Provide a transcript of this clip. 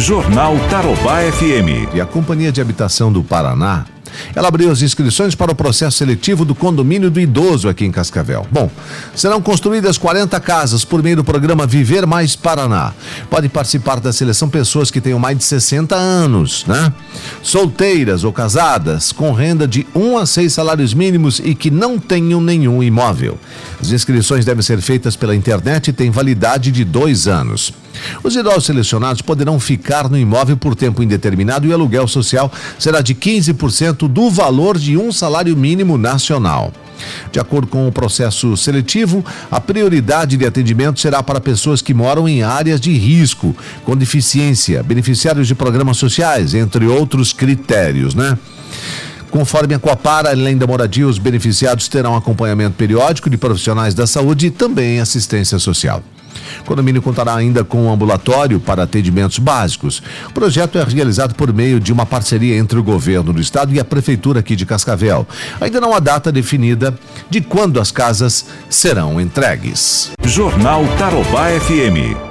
Jornal Tarobá FM. E a Companhia de Habitação do Paraná ela abriu as inscrições para o processo seletivo do condomínio do idoso aqui em Cascavel. Bom, serão construídas 40 casas por meio do programa Viver Mais Paraná. Pode participar da seleção pessoas que tenham mais de 60 anos, né? Solteiras ou casadas, com renda de 1 a 6 salários mínimos e que não tenham nenhum imóvel. As inscrições devem ser feitas pela internet e têm validade de dois anos. Os idosos selecionados poderão ficar no imóvel por tempo indeterminado e o aluguel social será de 15% do valor de um salário mínimo nacional. De acordo com o processo seletivo, a prioridade de atendimento será para pessoas que moram em áreas de risco, com deficiência, beneficiários de programas sociais, entre outros critérios, né? Conforme a Coapara, além da moradia, os beneficiados terão acompanhamento periódico de profissionais da saúde e também assistência social. O condomínio contará ainda com um ambulatório para atendimentos básicos. O projeto é realizado por meio de uma parceria entre o governo do estado e a prefeitura aqui de Cascavel. Ainda não há data definida de quando as casas serão entregues. Jornal Tarobá FM.